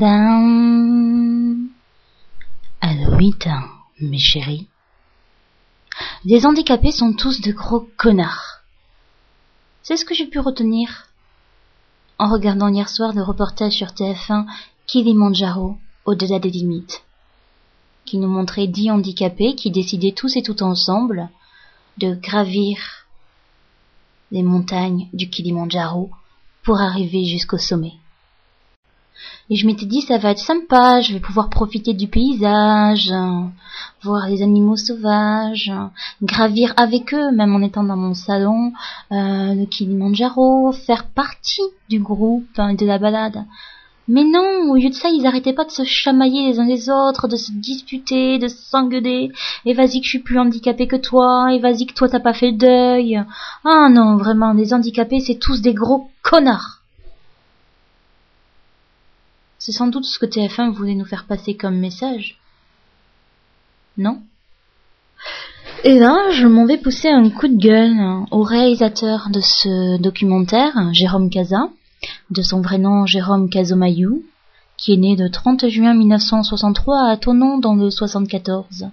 Dan. Allô, mes chéris. Les handicapés sont tous de gros connards. C'est ce que j'ai pu retenir en regardant hier soir le reportage sur TF1 Kilimanjaro, au-delà des limites, qui nous montrait dix handicapés qui décidaient tous et tout ensemble de gravir les montagnes du Kilimanjaro pour arriver jusqu'au sommet. Et je m'étais dit, ça va être sympa, je vais pouvoir profiter du paysage, voir les animaux sauvages, gravir avec eux, même en étant dans mon salon, euh, le Kilimanjaro, faire partie du groupe, hein, de la balade. Mais non, au lieu de ça, ils arrêtaient pas de se chamailler les uns les autres, de se disputer, de s'engueuler. Et vas-y que je suis plus handicapé que toi, et vas-y que toi t'as pas fait le deuil. Ah non, vraiment, les handicapés, c'est tous des gros connards. C'est sans doute ce que TF1 voulait nous faire passer comme message. Non? Et là, je m'en vais pousser un coup de gueule au réalisateur de ce documentaire, Jérôme Casa, de son vrai nom Jérôme Casomayou, qui est né le 30 juin 1963 à Tonon dans le 74.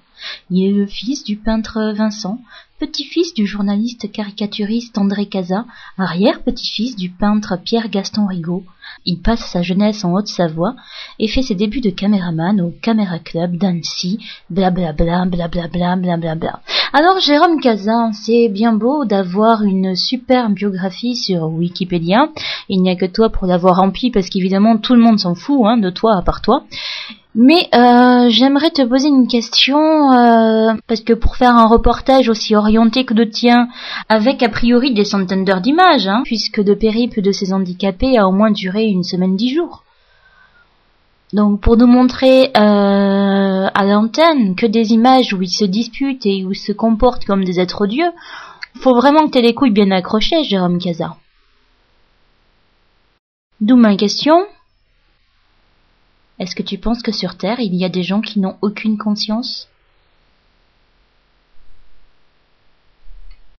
Il est le fils du peintre Vincent, petit-fils du journaliste caricaturiste André Casa, arrière-petit-fils du peintre Pierre-Gaston Rigaud, il passe sa jeunesse en Haute-Savoie et fait ses débuts de caméraman au Caméra Club d'Annecy, blablabla, blablabla, blablabla. Alors Jérôme Cazin, c'est bien beau d'avoir une super biographie sur Wikipédia. Il n'y a que toi pour l'avoir rempli parce qu'évidemment tout le monde s'en fout hein, de toi à part toi. Mais euh, j'aimerais te poser une question, euh, parce que pour faire un reportage aussi orienté que le tien, avec a priori des centaines d'heures d'images, hein, puisque le périple de ces handicapés a au moins duré une semaine dix jours. Donc pour nous montrer euh, à l'antenne que des images où ils se disputent et où ils se comportent comme des êtres dieux, faut vraiment que t'aies les couilles bien accrochées, Jérôme Casa. D'où ma question, est-ce que tu penses que sur Terre, il y a des gens qui n'ont aucune conscience?